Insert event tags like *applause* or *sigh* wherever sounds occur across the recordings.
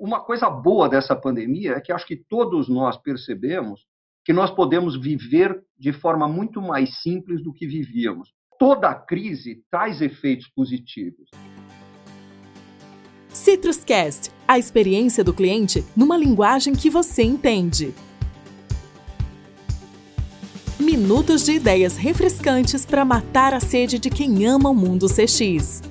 uma coisa boa dessa pandemia é que acho que todos nós percebemos que nós podemos viver de forma muito mais simples do que vivíamos. Toda crise traz efeitos positivos. Citruscast, a experiência do cliente numa linguagem que você entende. Minutos de ideias refrescantes para matar a sede de quem ama o mundo CX.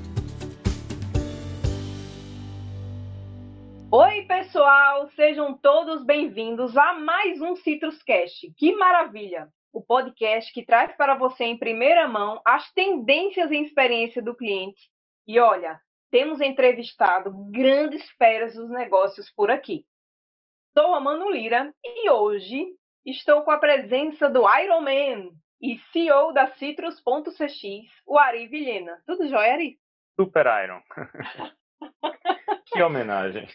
Pessoal! Sejam todos bem-vindos a mais um Citruscast. Que maravilha! O podcast que traz para você em primeira mão as tendências e experiência do cliente. E olha, temos entrevistado grandes feras dos negócios por aqui. Sou a Manu Lira e hoje estou com a presença do Iron Man e CEO da Citrus.cx, o Ari Vilhena. Tudo jóia, Ari? Super Iron. *laughs* que homenagem.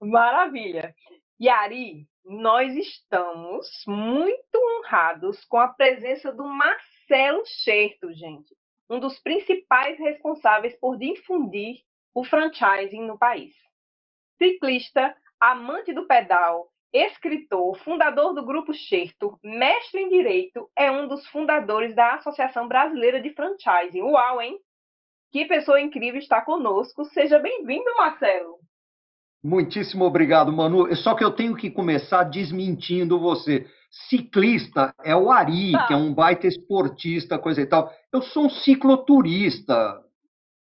Maravilha. E Ari, nós estamos muito honrados com a presença do Marcelo Scherto, gente um dos principais responsáveis por difundir o franchising no país. Ciclista, amante do pedal, escritor, fundador do Grupo Xerto, mestre em Direito, é um dos fundadores da Associação Brasileira de Franchising. Uau, hein? Que pessoa incrível está conosco. Seja bem-vindo, Marcelo. Muitíssimo obrigado, Manu. Só que eu tenho que começar desmentindo você. Ciclista é o Ari, ah. que é um baita esportista, coisa e tal. Eu sou um cicloturista.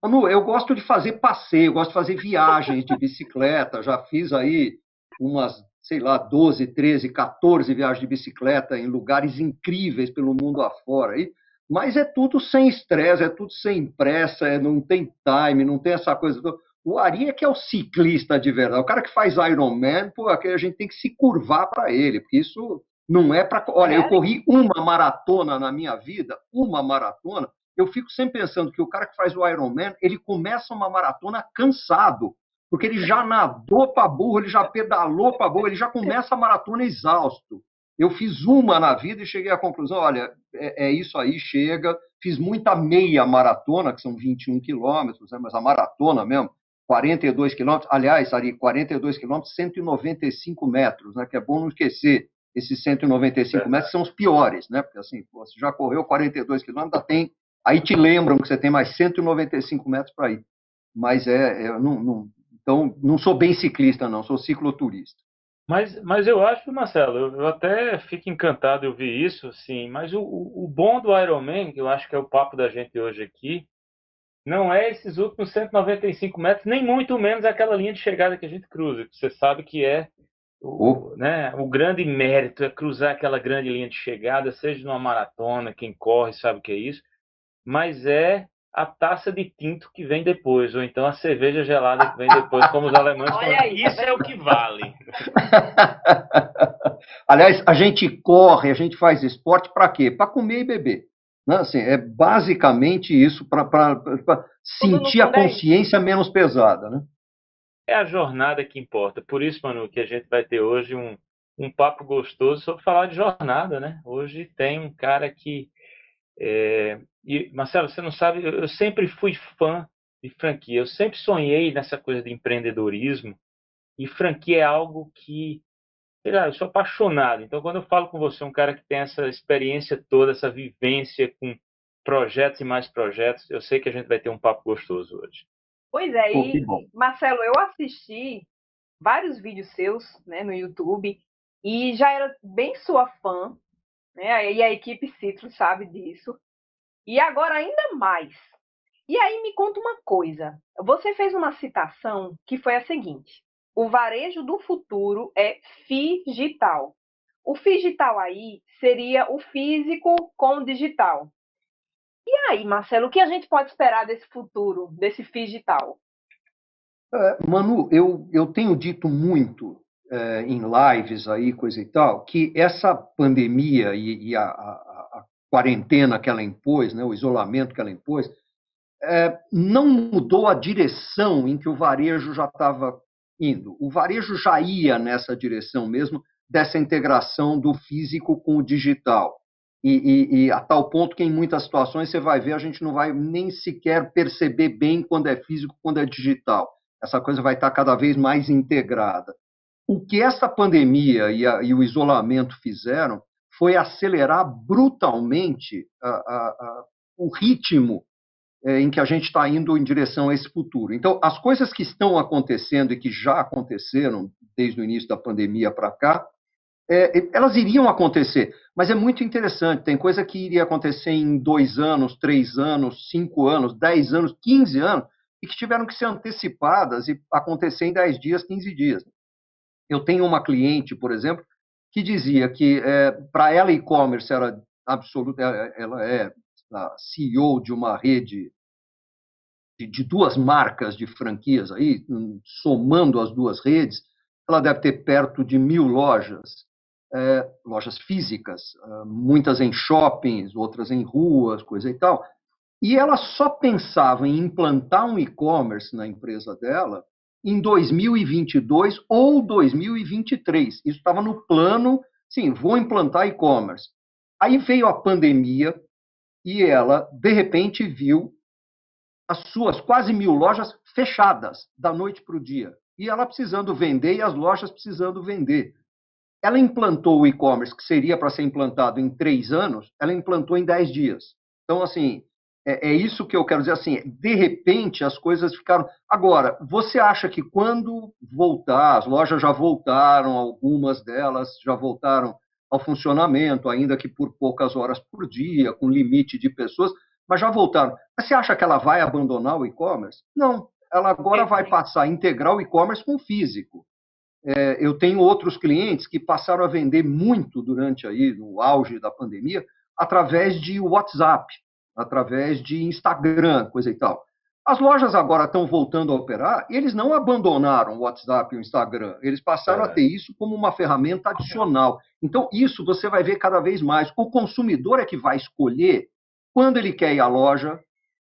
Manu, eu gosto de fazer passeio, gosto de fazer viagens de *laughs* bicicleta. Já fiz aí umas, sei lá, 12, 13, 14 viagens de bicicleta em lugares incríveis pelo mundo afora. Aí, mas é tudo sem estresse, é tudo sem pressa, é, não tem time, não tem essa coisa. O Ari é que é o ciclista de verdade. O cara que faz Ironman, pô, a gente tem que se curvar para ele, porque isso não é para. Olha, eu corri uma maratona na minha vida, uma maratona. Eu fico sempre pensando que o cara que faz o Ironman, ele começa uma maratona cansado, porque ele já nadou para burro, ele já pedalou para burro, ele já começa a maratona exausto. Eu fiz uma na vida e cheguei à conclusão: olha, é, é isso aí, chega. Fiz muita meia maratona, que são 21 quilômetros, né, mas a maratona mesmo, 42 quilômetros. Aliás, ali, 42 quilômetros, 195 metros, né, que é bom não esquecer esses 195 metros são os piores, né? Porque assim, você já correu 42 quilômetros, tem, aí te lembram que você tem mais 195 metros para ir. Mas é, é não, não, então não sou bem ciclista, não, sou cicloturista. Mas, mas eu acho, Marcelo, eu, eu até fico encantado de ouvir isso, sim. Mas o, o bom do Ironman, que eu acho que é o papo da gente hoje aqui, não é esses últimos 195 metros, nem muito menos aquela linha de chegada que a gente cruza. Que você sabe que é o, né, o grande mérito é cruzar aquela grande linha de chegada, seja numa maratona, quem corre sabe o que é isso, mas é a taça de tinto que vem depois, ou então a cerveja gelada que vem depois, como os alemães falam. Isso é o que vale. *laughs* Aliás, a gente corre, a gente faz esporte para quê? Para comer e beber. Né? Assim, é basicamente isso, para sentir a é consciência menos pesada. Né? é a jornada que importa. Por isso, Manu, que a gente vai ter hoje um, um papo gostoso sobre falar de jornada, né? Hoje tem um cara que. É... E, Marcelo, você não sabe, eu sempre fui fã de franquia. Eu sempre sonhei nessa coisa de empreendedorismo. E franquia é algo que. Sei lá, eu sou apaixonado. Então, quando eu falo com você, um cara que tem essa experiência toda, essa vivência com projetos e mais projetos, eu sei que a gente vai ter um papo gostoso hoje. Pois é, Pô, e Marcelo, eu assisti vários vídeos seus né, no YouTube e já era bem sua fã, né? E a equipe Citrus sabe disso. E agora ainda mais. E aí me conta uma coisa. Você fez uma citação que foi a seguinte: o varejo do futuro é digital. O digital aí seria o físico com o digital. E aí, Marcelo, o que a gente pode esperar desse futuro, desse digital? É, Manu, eu, eu tenho dito muito é, em lives aí, coisa e tal, que essa pandemia e, e a, a, a, quarentena que ela impôs, né, o isolamento que ela impôs, é, não mudou a direção em que o varejo já estava indo. O varejo já ia nessa direção mesmo, dessa integração do físico com o digital e, e, e, a tal ponto que em muitas situações você vai ver, a gente não vai nem sequer perceber bem quando é físico, quando é digital. essa coisa vai estar cada vez mais integrada. O que essa pandemia e, a, e o isolamento fizeram foi acelerar brutalmente a, a, o ritmo em que a gente está indo em direção a esse futuro. Então, as coisas que estão acontecendo e que já aconteceram desde o início da pandemia para cá, é, elas iriam acontecer, mas é muito interessante. Tem coisa que iria acontecer em dois anos, três anos, cinco anos, dez anos, quinze anos, e que tiveram que ser antecipadas e acontecer em dez dias, quinze dias. Eu tenho uma cliente, por exemplo, que dizia que é, para ela e-commerce era absoluta, é, ela é a CEO de uma rede de, de, duas marcas de franquias aí, somando as duas redes, ela deve ter perto de mil lojas, é, lojas físicas, é, muitas em shoppings, outras em ruas, coisa e tal. E ela só pensava em implantar um e-commerce na empresa dela em 2022 ou 2023. Isso estava no plano, sim, vou implantar e-commerce. Aí veio a pandemia, e ela, de repente, viu as suas quase mil lojas fechadas da noite para o dia. E ela precisando vender e as lojas precisando vender. Ela implantou o e-commerce, que seria para ser implantado em três anos, ela implantou em dez dias. Então, assim, é, é, isso que eu quero dizer. Assim, de repente, as coisas ficaram. Agora, você acha que quando voltar, as lojas já voltaram, algumas delas já voltaram ao funcionamento, ainda que por poucas horas por dia, com limite de pessoas, mas já voltaram. Mas você acha que ela vai abandonar o e-commerce? Não. Ela agora vai passar a integrar o e-commerce com o físico. É, eu tenho outros clientes que passaram a vender muito durante aí, no auge da pandemia, através de WhatsApp, através de Instagram, coisa e tal. As lojas agora estão voltando a operar e eles não abandonaram o WhatsApp e o Instagram. Eles passaram é. a ter isso como uma ferramenta adicional. Então, isso você vai ver cada vez mais. O consumidor é que vai escolher quando ele quer ir à loja,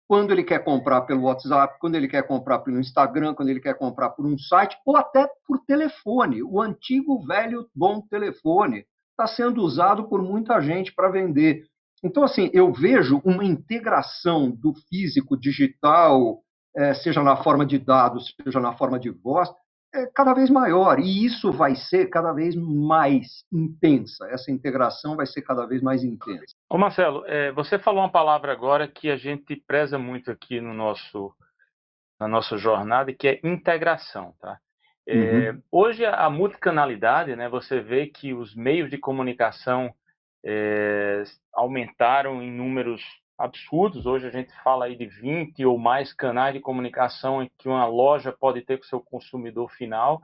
quando ele quer comprar pelo WhatsApp, quando ele quer comprar pelo Instagram, quando ele quer comprar por um site ou até por telefone. O antigo, velho, bom telefone está sendo usado por muita gente para vender. Então, assim, eu vejo uma integração do físico digital, é, seja na forma de dados, seja na forma de voz, é cada vez maior. E isso vai ser cada vez mais intensa. Essa integração vai ser cada vez mais intensa. Ô Marcelo, é, você falou uma palavra agora que a gente preza muito aqui no nosso, na nossa jornada, que é integração, tá? É, uhum. Hoje a multicanalidade, né? Você vê que os meios de comunicação é, aumentaram em números absurdos. Hoje a gente fala aí de 20 ou mais canais de comunicação em que uma loja pode ter com seu consumidor final.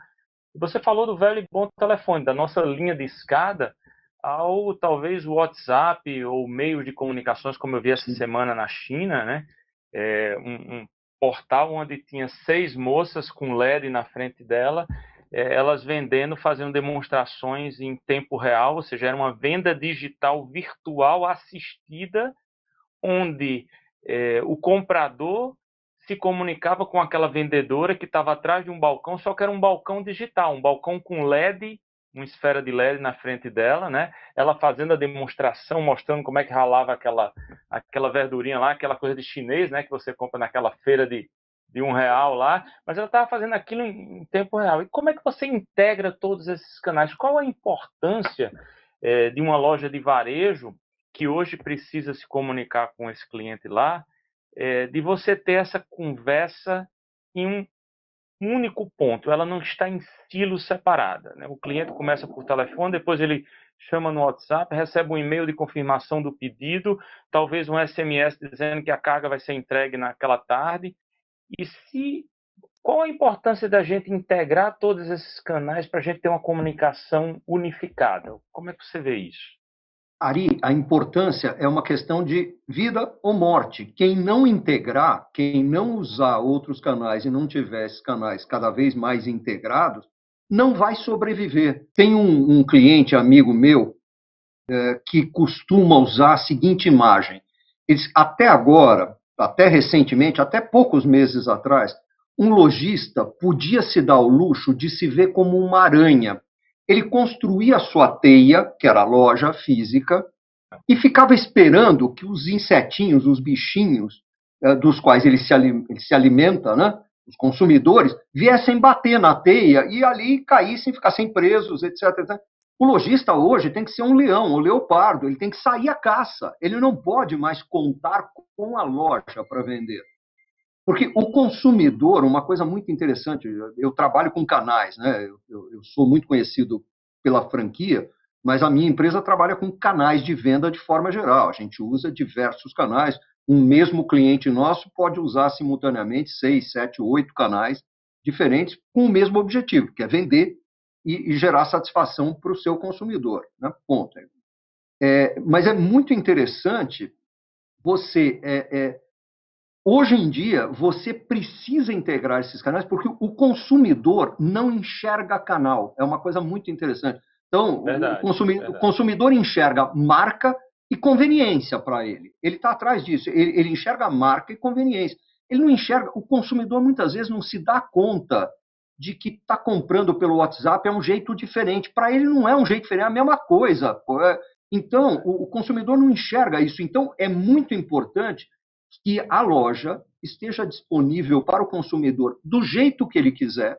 Você falou do velho e bom telefone, da nossa linha de escada ao talvez o WhatsApp ou meios de comunicações, como eu vi essa semana na China, né? É, um, um portal onde tinha seis moças com LED na frente dela é, elas vendendo, fazendo demonstrações em tempo real, ou seja, era uma venda digital virtual assistida, onde é, o comprador se comunicava com aquela vendedora que estava atrás de um balcão, só que era um balcão digital, um balcão com LED, uma esfera de LED na frente dela, né? Ela fazendo a demonstração, mostrando como é que ralava aquela aquela verdurinha lá, aquela coisa de chinês, né? Que você compra naquela feira de, de um real lá, mas ela estava fazendo aquilo em, em, tempo real. E como é que você integra todos esses canais? Qual a importância é, de uma loja de varejo que hoje precisa se comunicar com esse cliente lá, é, de você ter essa conversa em um único ponto, ela não está em silos separada. Né? O cliente começa por telefone, depois ele chama no WhatsApp, recebe um e-mail de confirmação do pedido, talvez um SMS dizendo que a carga vai ser entregue naquela tarde, e se qual a importância da gente integrar todos esses canais para a gente ter uma comunicação unificada? Como é que você vê isso? Ari, a importância é uma questão de vida ou morte. Quem não integrar, quem não usar outros canais e não tiver esses canais cada vez mais integrados, não vai sobreviver. Tem um, um cliente amigo meu é, que costuma usar a seguinte imagem. Eles, até agora, até recentemente, até poucos meses atrás, um lojista podia se dar o luxo de se ver como uma aranha. Ele construía sua teia, que era a loja física, e ficava esperando que os insetinhos, os bichinhos, eh, dos quais ele se, alimenta, né, os consumidores, viessem bater na teia e ali caíssem, ficassem presos, etc, etc. O lojista hoje tem que ser um leão, um leopardo, ele tem que sair à caça. Ele não pode mais contar com a loja para vender. Porque o consumidor, uma coisa muito interessante, eu trabalho com canais, né? Eu, eu, sou muito conhecido pela franquia, mas a minha empresa trabalha com canais de venda de forma geral. A gente usa diversos canais. Um mesmo cliente nosso pode usar simultaneamente seis, sete, oito canais diferentes com o mesmo objetivo, que é vender e, e gerar satisfação para o seu consumidor. Né? Ponto. É, mas é muito interessante você. É, é, hoje em dia, você precisa integrar esses canais porque o consumidor não enxerga canal. É uma coisa muito interessante. Então, verdade, o, consumidor, o, consumidor, enxerga marca e conveniência para ele. Ele está atrás disso. Ele, ele enxerga marca e conveniência. Ele não enxerga. O consumidor muitas vezes não se dá conta de que está comprando pelo WhatsApp é um jeito diferente. Para ele não é um jeito diferente, é a mesma coisa. É, então, o consumidor não enxerga isso. Então, é muito importante que a loja esteja disponível para o consumidor do jeito que ele quiser,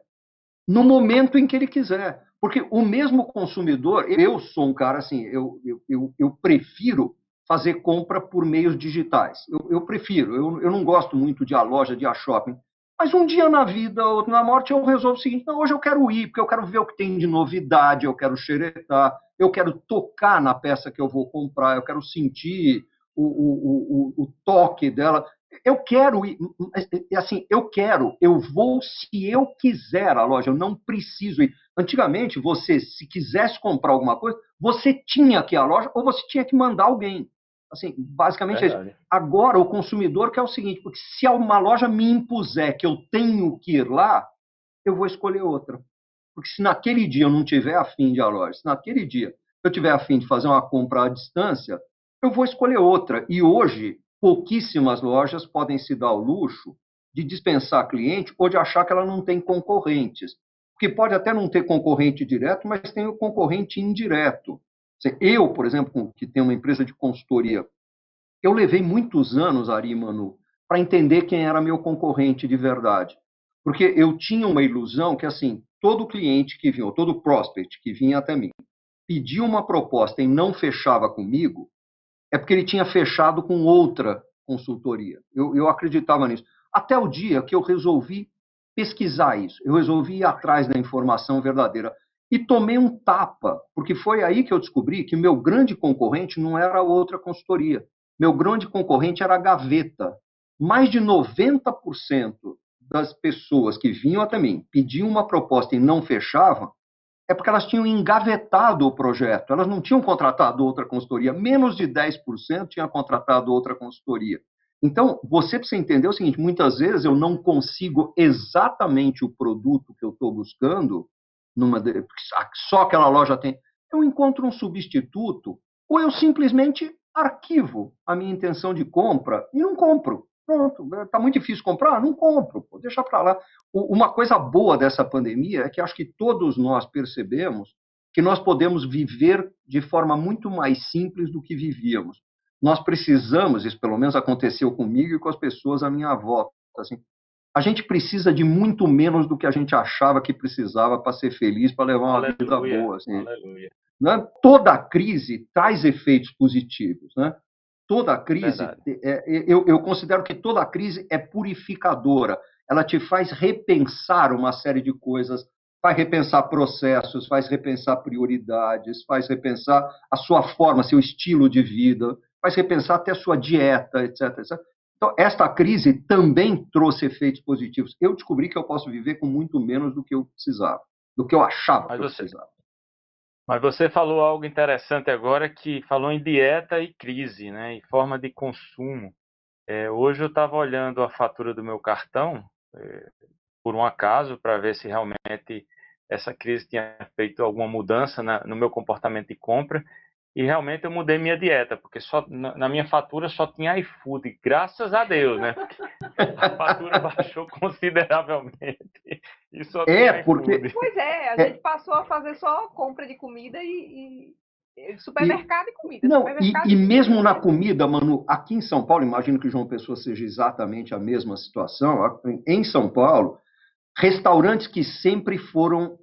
no momento em que ele quiser. Porque o mesmo consumidor, eu sou um cara assim, eu, eu, eu, eu prefiro fazer compra por meios digitais. Eu, eu prefiro, eu, eu não gosto muito de a loja, de a shopping. Mas um dia na vida, outro na morte, eu resolvo o seguinte: não, hoje eu quero ir, porque eu quero ver o que tem de novidade, eu quero xeretar, eu quero tocar na peça que eu vou comprar, eu quero sentir o, o, o, o toque dela. Eu quero ir, assim, eu quero, eu vou se eu quiser a loja, eu não preciso ir. Antigamente, você, se quisesse comprar alguma coisa, você tinha que ir à loja ou você tinha que mandar alguém. Assim, basicamente é isso. Agora, o consumidor quer o seguinte, porque se uma loja me impuser que eu tenho que ir lá, eu vou escolher outra. Porque se naquele dia eu não tiver afim de ir à loja, se naquele dia eu tiver afim de fazer uma compra à distância, eu vou escolher outra. E hoje, pouquíssimas lojas podem se dar o luxo de dispensar cliente ou de achar que ela não tem concorrentes. Porque pode até não ter concorrente direto, mas tem o concorrente indireto. Eu, por exemplo, que tenho uma empresa de consultoria, eu levei muitos anos, Ari Manu, para entender quem era meu concorrente de verdade. Porque eu tinha uma ilusão que, assim, todo cliente que vinha, ou todo prospect que vinha até mim, pedia uma proposta e não fechava comigo, é porque ele tinha fechado com outra consultoria. Eu, eu acreditava nisso. Até o dia que eu resolvi pesquisar isso, eu resolvi ir atrás da informação verdadeira e tomei um tapa, porque foi aí que eu descobri que meu grande concorrente não era outra consultoria. Meu grande concorrente era a Gaveta. Mais de 90% das pessoas que vinham até mim, pediam uma proposta e não fechavam, é porque elas tinham engavetado o projeto, elas não tinham contratado outra consultoria, menos de 10% tinham contratado outra consultoria. Então, você precisa entender o seguinte: muitas vezes eu não consigo exatamente o produto que eu estou buscando, numa só aquela loja tem, eu encontro um substituto ou eu simplesmente arquivo a minha intenção de compra e não compro. Pronto, está muito difícil comprar? Não compro, vou deixar para lá. Uma coisa boa dessa pandemia é que acho que todos nós percebemos que nós podemos viver de forma muito mais simples do que vivíamos. Nós precisamos, isso pelo menos aconteceu comigo e com as pessoas à minha volta, assim, a gente precisa de muito menos do que a gente achava que precisava para ser feliz, para levar uma Aleluia. vida boa. Assim. Né? Toda crise traz efeitos positivos. Né? Toda crise, é, eu, eu considero que toda crise é purificadora. Ela te faz repensar uma série de coisas, faz repensar processos, faz repensar prioridades, faz repensar a sua forma, seu estilo de vida, faz repensar até a sua dieta, etc. etc. Então, esta crise também trouxe efeitos positivos. Eu descobri que eu posso viver com muito menos do que eu precisava, do que eu achava mas que eu você, precisava. Mas você falou algo interessante agora, que falou em dieta e crise, né, e forma de consumo. É, hoje eu estava olhando a fatura do meu cartão, é, por um acaso, para ver se realmente essa crise tinha feito alguma mudança na, no meu comportamento de compra. E realmente eu mudei minha dieta, porque só na minha fatura só tinha iFood, graças a Deus, né? *laughs* a fatura baixou *laughs* consideravelmente. E só é, porque. Pois é, a é. gente passou a fazer só compra de comida e, Supermercado e, e comida. Não, e, e, mesmo na comida, Manu, aqui em São Paulo, imagino que João Pessoa seja exatamente a mesma situação. Em São Paulo, restaurantes que sempre foram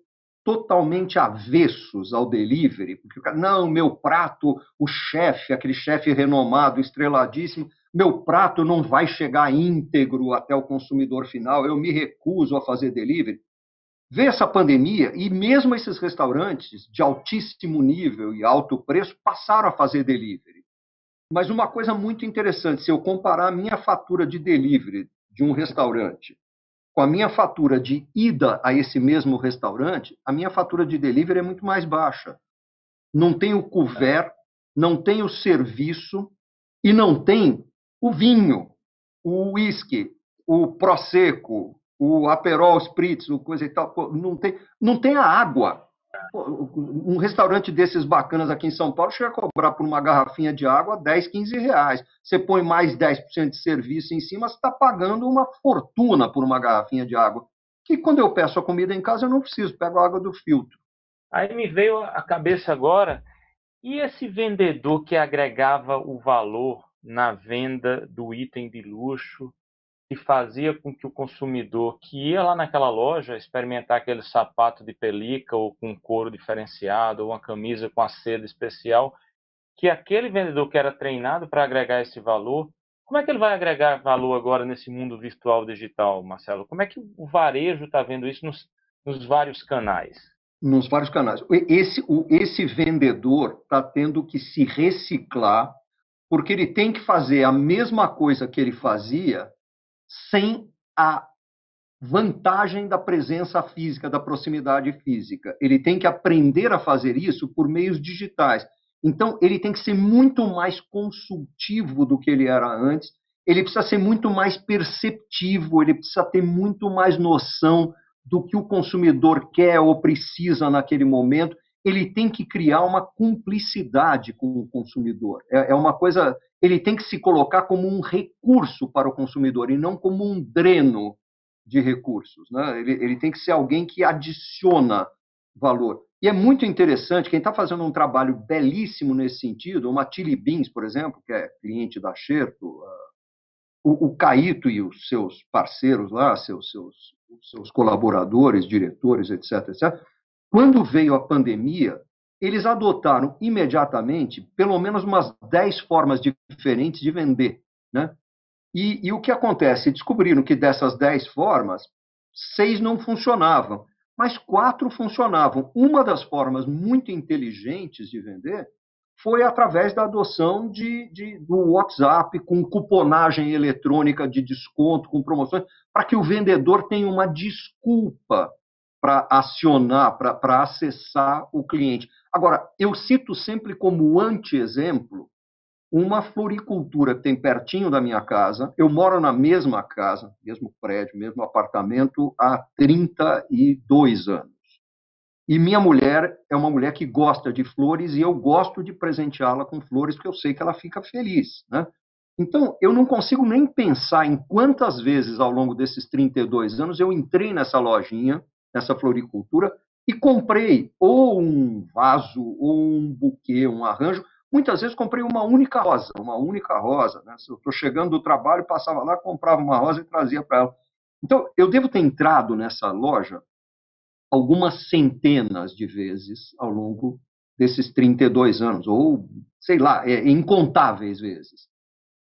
totalmente avessos ao delivery, porque não, meu prato, o chefe, aquele chefe renomado, estreladíssimo, meu prato não vai chegar íntegro até o consumidor final, eu me recuso a fazer delivery. Vê essa pandemia e mesmo esses restaurantes de altíssimo nível e alto preço passaram a fazer delivery. Mas uma coisa muito interessante, se eu comparar a minha fatura de delivery de um restaurante com a minha fatura de ida a esse mesmo restaurante, a minha fatura de delivery é muito mais baixa. Não tem o couvert, não tem o serviço e não tem o vinho, o whisky, o prosecco, o Aperol Spritz, o coisa e tal, não tem, não tem a água. Um restaurante desses bacanas aqui em São Paulo chega a cobrar por uma garrafinha de água 10, 15 reais. Você põe mais 10% de serviço em cima, você está pagando uma fortuna por uma garrafinha de água. Que quando eu peço a comida em casa, eu não preciso, pego a água do filtro. Aí me veio à cabeça agora, e esse vendedor que agregava o valor na venda do item de luxo que fazia com que o consumidor que ia lá naquela loja experimentar aquele sapato de pelica ou com couro diferenciado ou uma camisa com a seda especial, que aquele vendedor que era treinado para agregar esse valor, como é que ele vai agregar valor agora nesse mundo virtual digital, Marcelo? Como é que o varejo está vendo isso nos, nos vários canais? Nos vários canais. Esse, o, esse vendedor está tendo que se reciclar porque ele tem que fazer a mesma coisa que ele fazia sem a vantagem da presença física, da proximidade física. Ele tem que aprender a fazer isso por meios digitais. Então, ele tem que ser muito mais consultivo do que ele era antes, ele precisa ser muito mais perceptivo, ele precisa ter muito mais noção do que o consumidor quer ou precisa naquele momento ele tem que criar uma cumplicidade com o consumidor. É, é, uma coisa, ele tem que se colocar como um recurso para o consumidor e não como um dreno de recursos. Né? Ele, ele tem que ser alguém que adiciona valor. E é muito interessante, quem está fazendo um trabalho belíssimo nesse sentido, uma Tilly Beans, por exemplo, que é cliente da Xerto, uh, o, o Caíto e os seus parceiros lá, seus, seus, seus colaboradores, diretores, etc., etc., quando veio a pandemia, eles adotaram imediatamente pelo menos umas 10 formas diferentes de vender. Né? E, e o que acontece? Descobriram que dessas 10 formas, seis não funcionavam, mas quatro funcionavam. Uma das formas muito inteligentes de vender foi através da adoção de, de, do WhatsApp, com cuponagem eletrônica de desconto, com promoções, para que o vendedor tenha uma desculpa para acionar, para acessar o cliente. Agora, eu cito sempre como anti-exemplo uma floricultura que tem pertinho da minha casa. Eu moro na mesma casa, mesmo prédio, mesmo apartamento, há 32 anos. E minha mulher é uma mulher que gosta de flores e eu gosto de presenteá-la com flores porque eu sei que ela fica feliz. Né? Então, eu não consigo nem pensar em quantas vezes ao longo desses 32 anos eu entrei nessa lojinha nessa floricultura e comprei ou um vaso, ou um buquê, um arranjo. Muitas vezes comprei uma única rosa, uma única rosa. Né? Se eu estou chegando do trabalho, passava lá, comprava uma rosa e trazia para ela. Então, eu devo ter entrado nessa loja algumas centenas de vezes ao longo desses 32 anos, ou sei lá, é, incontáveis vezes.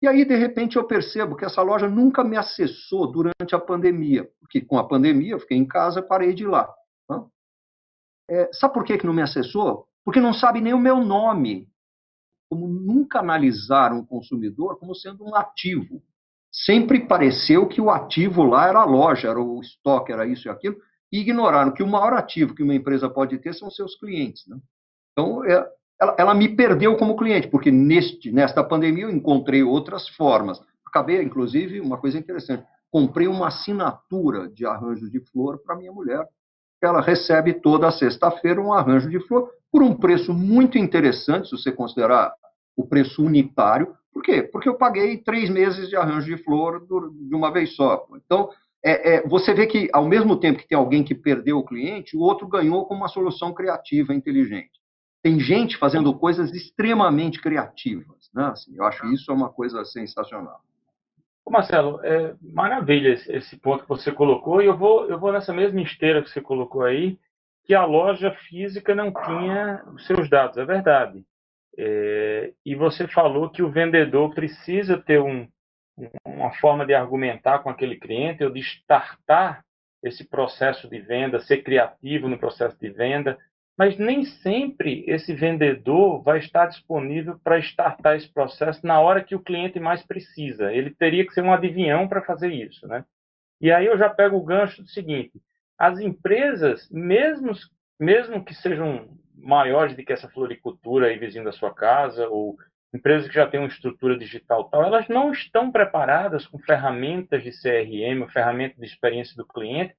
E aí, de repente, eu percebo que essa loja nunca me acessou durante a pandemia, porque com a pandemia eu fiquei em casa parei de ir lá. Né? É, sabe por que, que não me acessou? Porque não sabe nem o meu nome. Como nunca analisaram o consumidor como sendo um ativo. Sempre pareceu que o ativo lá era a loja, era o estoque, era isso e aquilo, e ignoraram que o maior ativo que uma empresa pode ter são seus clientes. Né? Então, é, ela, ela me perdeu como cliente, porque neste, nesta pandemia eu encontrei outras formas. Acabei, inclusive, uma coisa interessante, comprei uma assinatura de arranjo de flor para minha mulher. Ela recebe toda sexta-feira um arranjo de flor por um preço muito interessante, se você considerar o preço unitário. Por quê? Porque eu paguei três meses de arranjo de flor de uma vez só. Então, é, é, você vê que, ao mesmo tempo que tem alguém que perdeu o cliente, o outro ganhou com uma solução criativa, inteligente. Tem gente fazendo coisas extremamente criativas. Né? Assim, eu acho que isso é uma coisa sensacional. Marcelo, é maravilha esse, esse, ponto que você colocou, e eu vou, eu vou nessa mesma esteira que você colocou aí, que a loja física não tinha os seus dados, é verdade. É, e você falou que o vendedor precisa ter um, uma forma de argumentar com aquele cliente ou de startar esse processo de venda, ser criativo no processo de venda, mas nem sempre esse vendedor vai estar disponível para startar esse processo na hora que o cliente mais precisa. Ele teria que ser um adivinhão para fazer isso, né? E aí eu já pego o gancho do seguinte: as empresas, mesmo, mesmo que sejam maiores do que essa floricultura aí vizinho da sua casa, ou empresas que já têm uma estrutura digital tal, elas não estão preparadas com ferramentas de CRM, ferramentas de experiência do cliente,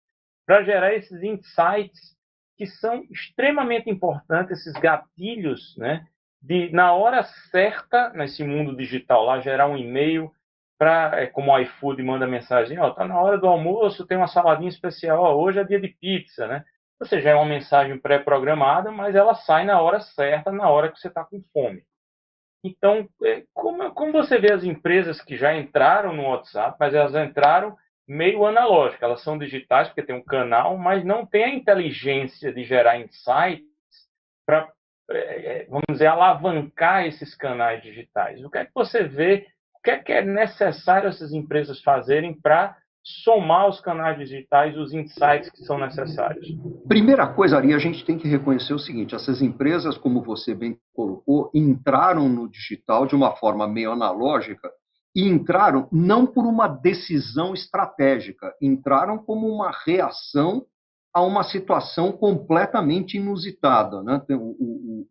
para gerar esses insights que são extremamente importantes, esses gatilhos, né? De, na hora certa, nesse mundo digital, lá gerar um e-mail para, é, como o iFood manda mensagem, ó, tá na hora do almoço, tem uma saladinha especial, ó, hoje é dia de pizza, né? Ou seja, é uma mensagem pré-programada, mas ela sai na hora certa, na hora que você está com fome. Então, é, como, como você vê as empresas que já entraram no WhatsApp, mas elas entraram meio analógica, elas são digitais porque tem um canal, mas não tem a inteligência de gerar insights para, é, é, vamos dizer, alavancar esses canais digitais. O que é que você vê, o que é que é necessário essas empresas fazerem para somar os canais digitais, os insights que são necessários? Primeira coisa, Ari, a gente tem que reconhecer o seguinte: essas empresas, como você bem colocou, entraram no digital de uma forma meio analógica e entraram não por uma decisão estratégica, entraram como uma reação a uma situação completamente inusitada. Né? O, o,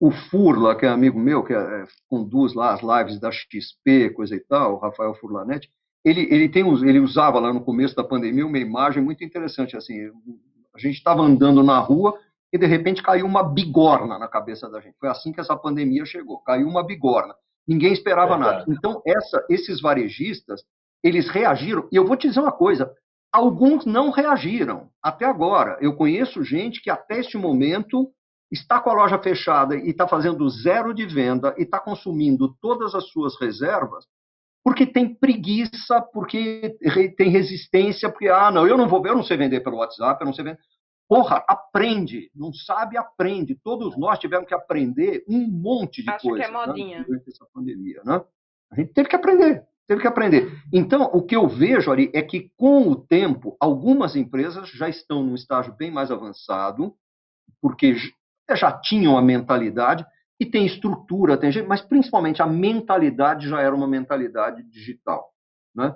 o Furla, que é amigo meu, que é, conduz lá as lives da XP, coisa e tal, o Rafael Furlanetti, ele, ele, tem, ele usava lá no começo da pandemia uma imagem muito interessante. Assim, a gente estava andando na rua e de repente caiu uma bigorna na cabeça da gente. Foi assim que essa pandemia chegou. Caiu uma bigorna. Ninguém esperava é nada. Então essa, esses varejistas eles reagiram. E eu vou te dizer uma coisa: alguns não reagiram até agora. Eu conheço gente que até este momento está com a loja fechada e está fazendo zero de venda e está consumindo todas as suas reservas porque tem preguiça, porque tem resistência, porque, ah, não, eu não vou, eu não sei vender pelo WhatsApp, eu não sei vender. Porra, aprende, não sabe, aprende. Todos nós tivemos que aprender um monte de Acho coisa que é modinha. Né, durante essa pandemia, né? A gente teve que aprender, teve que aprender. Então, o que eu vejo, Ari, é que com o tempo, algumas empresas já estão num estágio bem mais avançado, porque já tinham a mentalidade, e tem estrutura, tem gente, mas principalmente a mentalidade já era uma mentalidade digital. Né?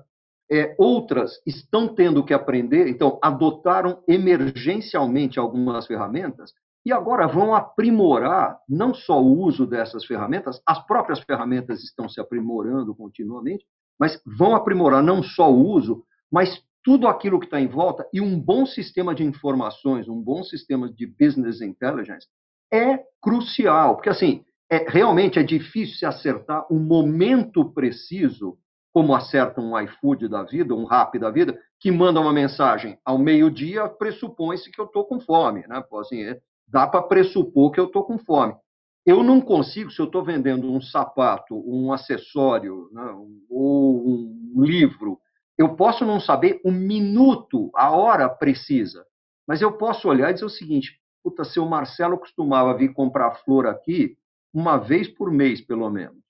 É, outras estão tendo que aprender, então adotaram emergencialmente algumas ferramentas e agora vão aprimorar não só o uso dessas ferramentas, as próprias ferramentas estão se aprimorando continuamente, mas vão aprimorar não só o uso, mas tudo aquilo que está em volta e um bom sistema de informações, um bom sistema de business intelligence é crucial, porque assim, é, realmente é difícil se acertar um momento preciso, como acerta um iFood da vida, um Rap da vida, que manda uma mensagem ao meio-dia, pressupõe-se que eu estou com fome, né? Assim, é, dá para pressupor que eu estou com fome. Eu não consigo, se eu estou vendendo um sapato, um acessório, né, ou um livro, eu posso não saber o minuto, a hora precisa, mas eu posso olhar e dizer o seguinte: Puta, seu Marcelo costumava vir comprar flor aqui uma vez por mês, pelo menos.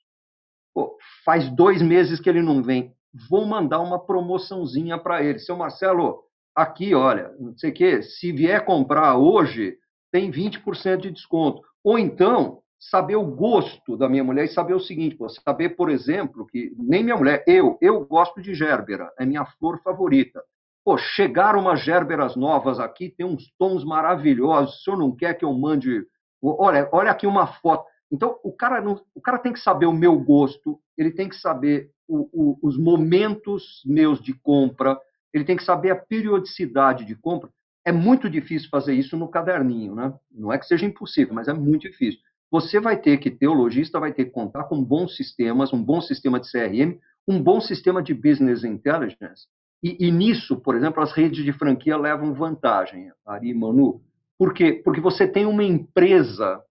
Faz dois meses que ele não vem. Vou mandar uma promoçãozinha para ele. Seu Marcelo, aqui, olha, não sei o quê, se vier comprar hoje, tem 20% de desconto. Ou então, saber o gosto da minha mulher e saber o seguinte, pô, saber, por exemplo, que nem minha mulher, eu, eu gosto de gérbera, é minha flor favorita. Pô, chegaram umas gérberas novas aqui, tem uns tons maravilhosos. O senhor não quer que eu mande. Olha, olha aqui uma foto. Então, o cara, não, o cara tem que saber o meu gosto, ele tem que saber o, o, os momentos meus de compra, ele tem que saber a periodicidade de compra. É muito difícil fazer isso no caderninho, né? Não é que seja impossível, mas é muito difícil. Você vai ter que ter, o lojista vai ter que contar com bons sistemas, um bom sistema de CRM, um bom sistema de business intelligence, e, e, nisso, por exemplo, as redes de franquia levam vantagem, Ari Manu. Por quê? Porque você tem uma empresa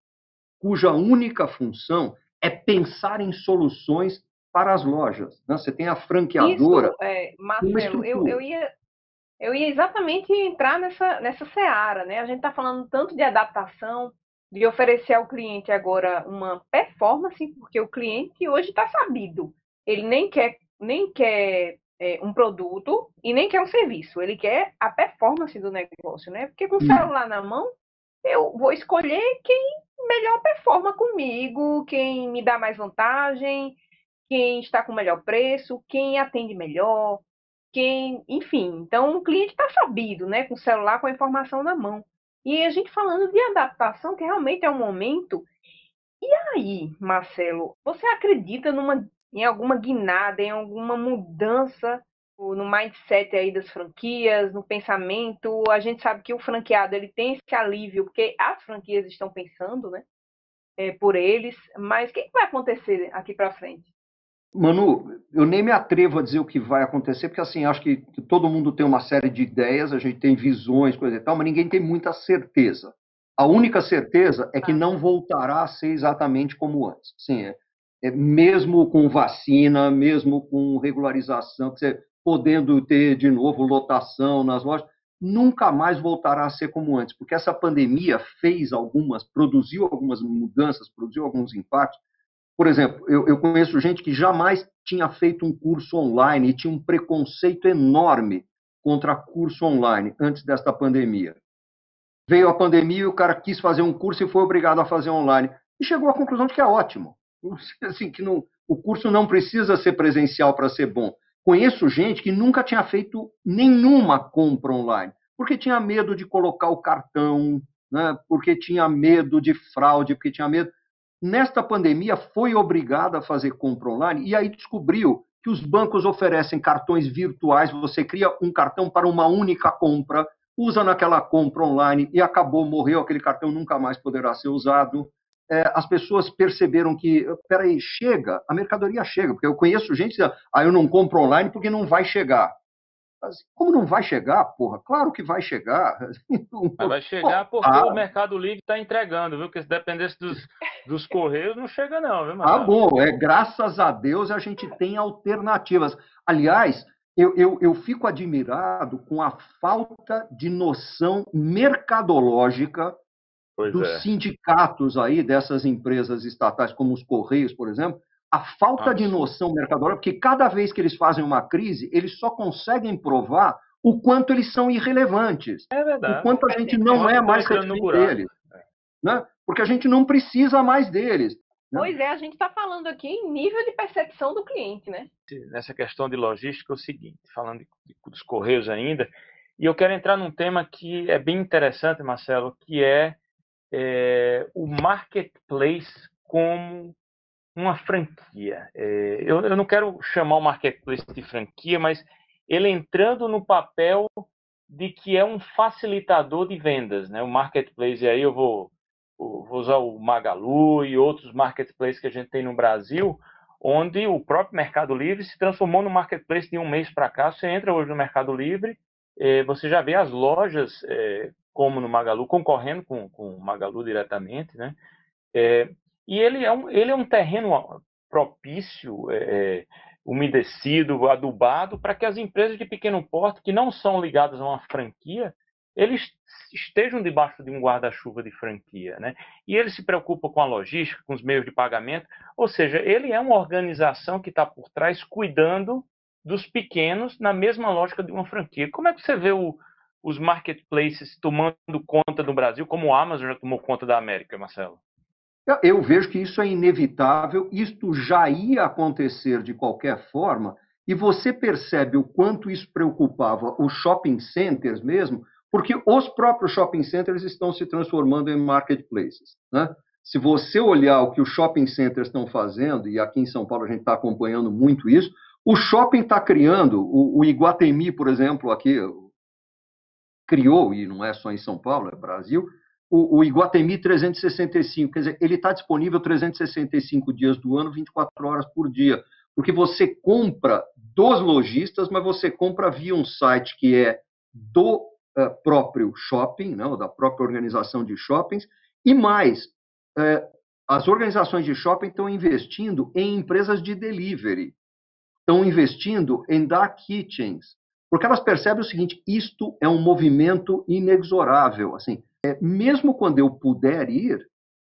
cuja única função é pensar em soluções para as lojas. Né? Você tem a franqueadora. Isso, é, Marcelo, eu, eu, ia, eu ia exatamente entrar nessa, nessa seara. Né? A gente está falando tanto de adaptação, de oferecer ao cliente agora uma performance, porque o cliente hoje está sabido. Ele nem quer, nem quer é, um produto e nem quer um serviço. Ele quer a performance do negócio, né? Porque com o celular na mão, eu vou escolher quem melhor performa comigo, quem me dá mais vantagem, quem está com melhor preço, quem atende melhor, quem, enfim. Então, o cliente está sabido, né? Com o celular, com a informação na mão. E a gente falando de adaptação, que realmente é um momento. E aí, Marcelo, você acredita numa, em alguma guinada, em alguma mudança no mindset aí das franquias, no pensamento? A gente sabe que o franqueado ele tem esse alívio, porque as franquias estão pensando, né? É, por eles, mas o que, que vai acontecer aqui para frente? Manu, eu nem me atrevo a dizer o que vai acontecer, porque assim, acho que todo mundo tem uma série de ideias, a gente tem visões, coisa e tal, mas ninguém tem muita certeza. A única certeza é que tá. não voltará a ser exatamente como antes. Sim, é, é mesmo com vacina, mesmo com regularização, podendo ter de novo lotação nas lojas, nunca mais voltará a ser como antes, porque essa pandemia fez algumas, produziu algumas mudanças, produziu alguns impactos por exemplo, eu, eu, conheço gente que jamais tinha feito um curso online e tinha um preconceito enorme contra curso online antes desta pandemia. Veio a pandemia e o cara quis fazer um curso e foi obrigado a fazer online. E chegou à conclusão de que é ótimo. *laughs* Assim, que não, o curso não precisa ser presencial para ser bom. Conheço gente que nunca tinha feito nenhuma compra online, porque tinha medo de colocar o cartão, né? porque tinha medo de fraude, porque tinha medo nesta pandemia foi obrigada a fazer compra online e aí descobriu que os bancos oferecem cartões virtuais, você cria um cartão para uma única compra, usa naquela compra online e acabou, morreu, aquele cartão nunca mais poderá ser usado. É, as pessoas perceberam que, peraí, chega, a mercadoria chega, porque eu conheço gente que diz, ah, eu não compro online porque não vai chegar. Como não vai chegar, porra? Claro que vai chegar. *laughs* Mas vai chegar porque ah, o Mercado Livre está entregando, viu? Porque se dependesse dos, dos Correios, não chega não, viu, Marcelo? Ah, bom. É, graças a Deus a gente tem alternativas. Aliás, eu, eu, eu fico admirado com a falta de noção mercadológica pois dos é. sindicatos aí dessas empresas estatais, como os Correios, por exemplo, a falta de noção mercadológica, porque cada vez que eles fazem uma crise, eles só conseguem provar o quanto eles são irrelevantes. É verdade. O quanto a gente não é mais refém deles. Né? Porque a gente não precisa mais deles. Né? Pois é, a gente está falando aqui em nível de percepção do cliente, né? Nessa questão de logística é o seguinte, falando de, dos Correios ainda, e eu quero entrar num tema que é bem interessante, Marcelo, que é, é o marketplace como uma franquia. É, eu, eu, não quero chamar o marketplace de franquia, mas ele entrando no papel de que é um facilitador de vendas, né? O marketplace, e aí eu vou, vou usar o Magalu e outros marketplaces que a gente tem no Brasil, onde o próprio Mercado Livre se transformou no marketplace de um mês para cá. Você entra hoje no Mercado Livre, é, você já vê as lojas, como no Magalu, concorrendo com, com o Magalu diretamente, né? É, e ele é um, ele é um terreno propício, é, é, umedecido, adubado, para que as empresas de pequeno porte, que não são ligadas a uma franquia, eles estejam debaixo de um guarda-chuva de franquia. Né? E ele se preocupa com a logística, com os meios de pagamento, ou seja, ele é uma organização que está por trás cuidando dos pequenos na mesma lógica de uma franquia. Como é que você vê o, os marketplaces tomando conta do Brasil, como o Amazon já tomou conta da América, Marcelo? Eu vejo que isso é inevitável, isto já ia acontecer de qualquer forma, e você percebe o quanto isso preocupava os shopping centers mesmo, porque os próprios shopping centers estão se transformando em marketplaces. Né? Se você olhar o que os shopping centers estão fazendo, e aqui em São Paulo a gente está acompanhando muito isso, o shopping está criando, o, o Iguatemi, por exemplo, aqui criou, e não é só em São Paulo, é Brasil, o, o Iguatemi 365, quer dizer, ele está disponível 365 dias do ano, 24 horas por dia, porque você compra dos lojistas, mas você compra via um site que é do uh, próprio shopping, não, da própria organização de shoppings, e mais, uh, as organizações de shopping estão investindo em empresas de delivery, estão investindo em dark kitchens, porque elas percebem o seguinte: isto é um movimento inexorável. Assim, é, mesmo quando eu puder ir,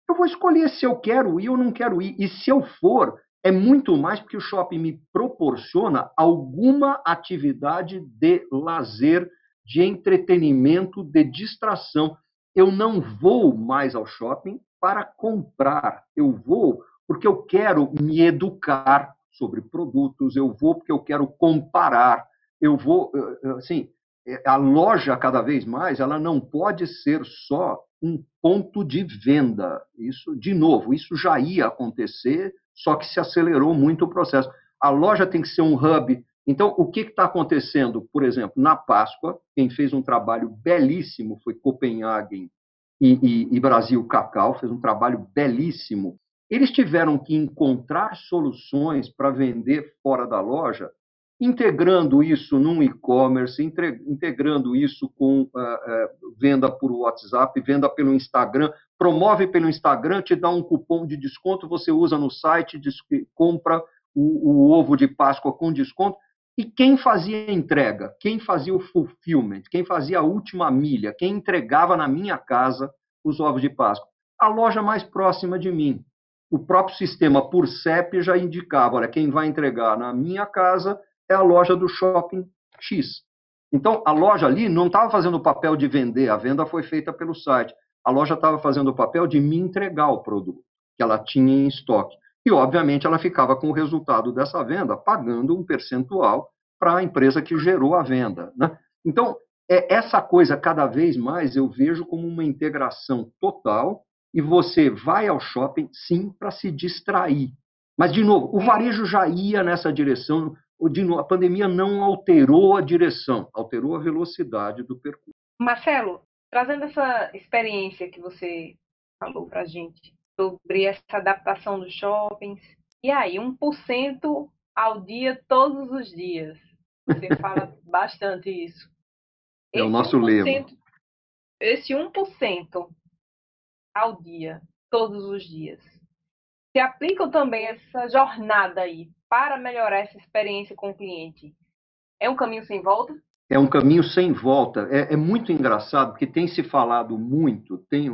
eu vou escolher se eu quero ir ou não quero ir. E se eu for, é muito mais porque o shopping me proporciona alguma atividade de lazer, de entretenimento, de distração. Eu não vou mais ao shopping para comprar, eu vou porque eu quero me educar sobre produtos, eu vou porque eu quero comparar, eu vou, assim, eh, a loja cada vez mais, ela não pode ser só um ponto de venda. Isso, de novo, isso já ia acontecer, só que se acelerou muito o processo. A loja tem que ser um hub. Então, o que está acontecendo? Por exemplo, na Páscoa, quem fez um trabalho belíssimo foi Copenhagen e, e, e Brasil Cacau, fez um trabalho belíssimo. Eles tiveram que encontrar soluções para vender fora da loja integrando isso num e-commerce, integrando isso com uh, uh, venda por WhatsApp, venda pelo Instagram, promove pelo Instagram, te dá um cupom de desconto, você usa no site, compra o, o ovo de Páscoa com desconto. E quem fazia a entrega? Quem fazia o fulfillment? Quem fazia a última milha? Quem entregava na minha casa os ovos de Páscoa? A loja mais próxima de mim. O próprio sistema por CEP já indicava, olha, quem vai entregar na minha casa é a loja do shopping X. Então, a loja ali não estava fazendo o papel de vender, a venda foi feita pelo site. A loja estava fazendo o papel de me entregar o produto que ela tinha em estoque. E, obviamente, ela ficava com o resultado dessa venda, pagando um percentual para a empresa que gerou a venda. Né? Então, é essa coisa, cada vez mais, eu vejo como uma integração total, e você vai ao shopping, sim, para se distrair. Mas, de novo, o varejo já ia nessa direção a pandemia não alterou a direção, alterou a velocidade do percurso. Marcelo, trazendo essa experiência que você falou para a gente sobre essa adaptação dos shoppings, e aí, 1% ao dia, todos os dias. Você *laughs* fala bastante isso. É esse o nosso 1%, lema. Esse 1% ao dia, todos os dias. Se aplicam também essa jornada aí para melhorar essa experiência com o cliente? É um caminho sem volta? É um caminho sem volta. É, é muito engraçado, porque tem se falado muito, tem,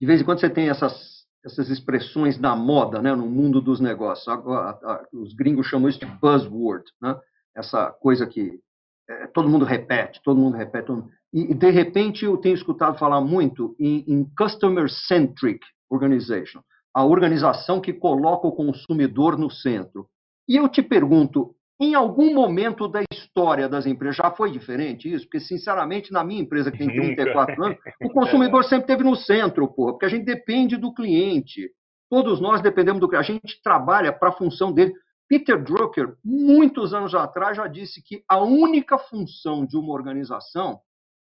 de vez em quando você tem essas, essas expressões na moda, né, no mundo dos negócios. Agora, os gringos chamam isso de buzzword, né? essa coisa que é, todo mundo repete, todo mundo repete. Todo mundo... E, de repente, eu tenho escutado falar muito em, em customer-centric organization, a organização que coloca o consumidor no centro. E eu te pergunto, em algum momento da história das empresas já foi diferente isso? Porque, sinceramente, na minha empresa, que tem 34 anos, *laughs* o consumidor sempre esteve no centro, porra, porque a gente depende do cliente. Todos nós dependemos do cliente. A gente trabalha para a função dele. Peter Drucker, muitos anos atrás, já disse que a única função de uma organização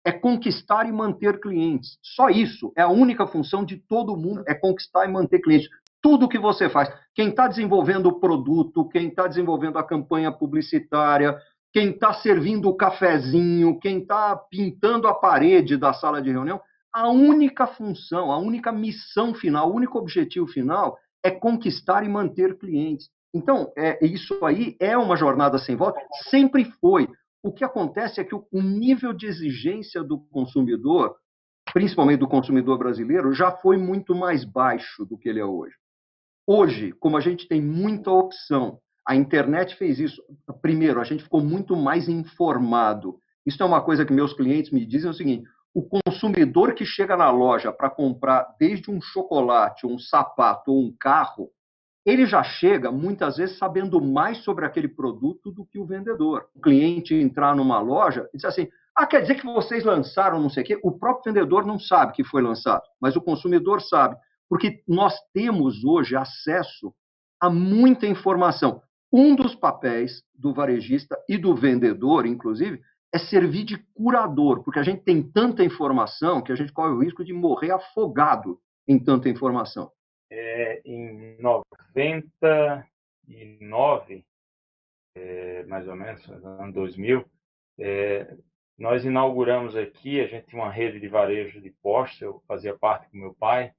é conquistar e manter clientes. Só isso. É a única função de todo mundo, é conquistar e manter clientes tudo que você faz. Quem está desenvolvendo o produto, quem está desenvolvendo a campanha publicitária, quem está servindo o cafezinho, quem está pintando a parede da sala de reunião, a única função, a única missão final, o único objetivo final é conquistar e manter clientes. Então, é, isso aí é uma jornada sem volta, sempre foi. O que acontece é que o, o nível de exigência do consumidor, principalmente do consumidor brasileiro, já foi muito mais baixo do que ele é hoje. Hoje, como a gente tem muita opção, a internet fez isso. Primeiro, a gente ficou muito mais informado. Isso é uma coisa que meus clientes me dizem é o seguinte: o consumidor que chega na loja para comprar desde um chocolate, um sapato ou um carro, ele já chega muitas vezes sabendo mais sobre aquele produto do que o vendedor. O cliente entrar numa loja e dizer assim: ah, quer dizer que vocês lançaram não sei o quê? O próprio vendedor não sabe que foi lançado, mas o consumidor sabe. Porque nós temos hoje acesso a muita informação. Um dos papéis do varejista e do vendedor, inclusive, é servir de curador, porque a gente tem tanta informação que a gente corre o risco de morrer afogado em tanta informação. É, em 99, é, mais ou menos, no ano 2000, é, nós inauguramos aqui, a gente tinha uma rede de varejo de postos, eu fazia parte com meu pai,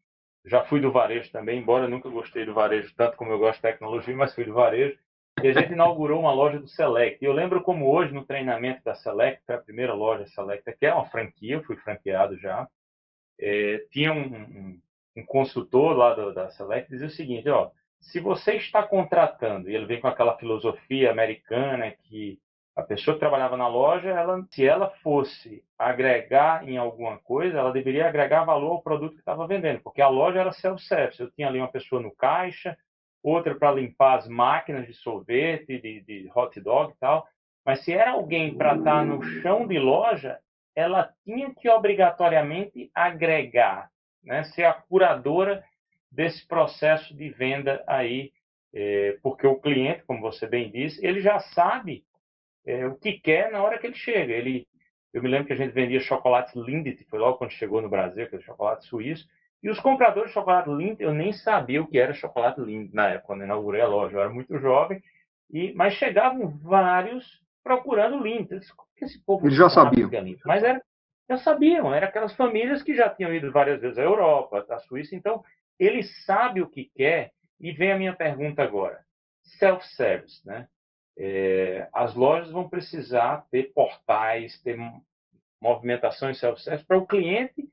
Já fui do varejo também, embora nunca gostei do varejo tanto como eu gosto de tecnologia, mas fui do varejo. E a gente inaugurou uma loja do Select. E eu lembro como hoje, no treinamento da Select, foi a primeira loja Select, que é uma franquia, eu fui franqueado já. É, tinha um, um, um, consultor lá do, da Select dizia o seguinte, ó, se você está contratando, e ele vem com aquela filosofia americana que a pessoa que trabalhava na loja, ela, se ela fosse agregar em alguma coisa, ela deveria agregar valor ao produto que estava vendendo, porque a loja era self-service. Eu tinha ali uma pessoa no caixa, outra para limpar as máquinas de sorvete, de, de hot dog e tal. Mas se era alguém para estar tá no chão de loja, ela tinha que obrigatoriamente agregar, né? ser a curadora desse processo de venda aí, é, porque o cliente, como você bem disse, ele já sabe é, o que quer na hora que ele chega. Ele, eu me lembro que a gente vendia chocolates Lindt, foi logo quando chegou no Brasil, aquele chocolate suíço, e os compradores de chocolate Lindt, eu nem sabia o que era chocolate Lindt na época, quando eu inaugurei a loja, eu era muito jovem, e, mas chegavam vários procurando Lindt. Esse povo Eles já sabiam. Mas era, já sabiam, eram aquelas famílias que já tinham ido várias vezes à Europa, à Suíça, então ele sabe o que quer, e vem a minha pergunta agora. Self-service, né? É, as lojas vão precisar ter portais, ter movimentação em self-service para o cliente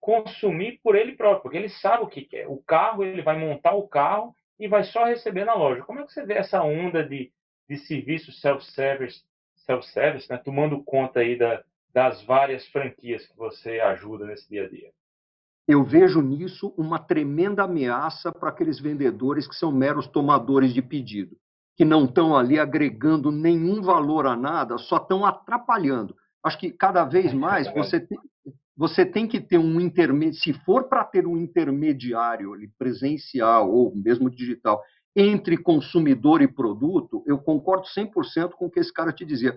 consumir por ele próprio, porque ele sabe o que quer. O carro, ele vai montar o carro e vai só receber na loja. Como é que você vê essa onda de, de serviço self-service, self-service, né, tomando conta aí da, das várias franquias que você ajuda nesse dia a dia? Eu vejo nisso uma tremenda ameaça para aqueles vendedores que são meros tomadores de pedido, que não estão ali agregando nenhum valor a nada, só estão atrapalhando. Acho que cada vez mais você tem, você tem que ter um intermediário, se for para ter um intermediário ali, presencial ou mesmo digital, entre consumidor e produto, eu concordo 100% com o que esse cara te dizia.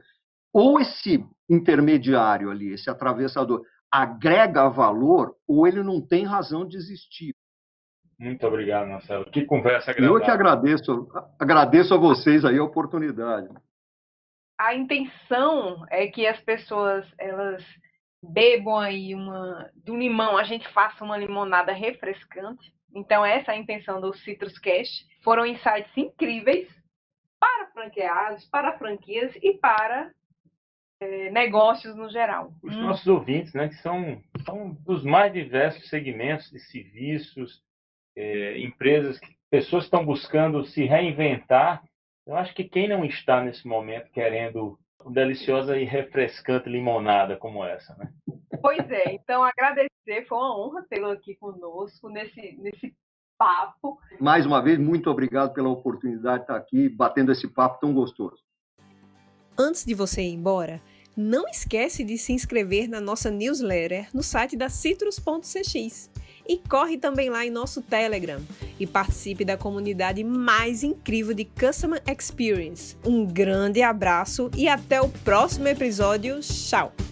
Ou esse intermediário ali, esse atravessador, agrega valor, ou ele não tem razão de existir. Muito obrigado, Marcelo. Que conversa agradável. Eu que agradeço, agradeço a vocês aí a oportunidade. A intenção é que as pessoas elas bebam aí uma do limão, a gente faça uma limonada refrescante. Então essa é a intenção do Citrus Cash. Foram insights incríveis para franqueados, para franquias e para é, negócios no geral. Os hum. nossos ouvintes, né, que são, são dos mais diversos segmentos de serviços, é, empresas, pessoas estão buscando se reinventar. Eu acho que quem não está nesse momento querendo deliciosa e refrescante limonada como essa, né? Pois é, então agradecer, foi uma honra tê-lo aqui conosco nesse, nesse papo. Mais uma vez, muito obrigado pela oportunidade de estar aqui batendo esse papo tão gostoso. Antes de você ir embora, não esquece de se inscrever na nossa newsletter no site da citrus.cx e corre também lá em nosso Telegram e participe da comunidade mais incrível de Customer Experience. Um grande abraço e até o próximo episódio. Tchau!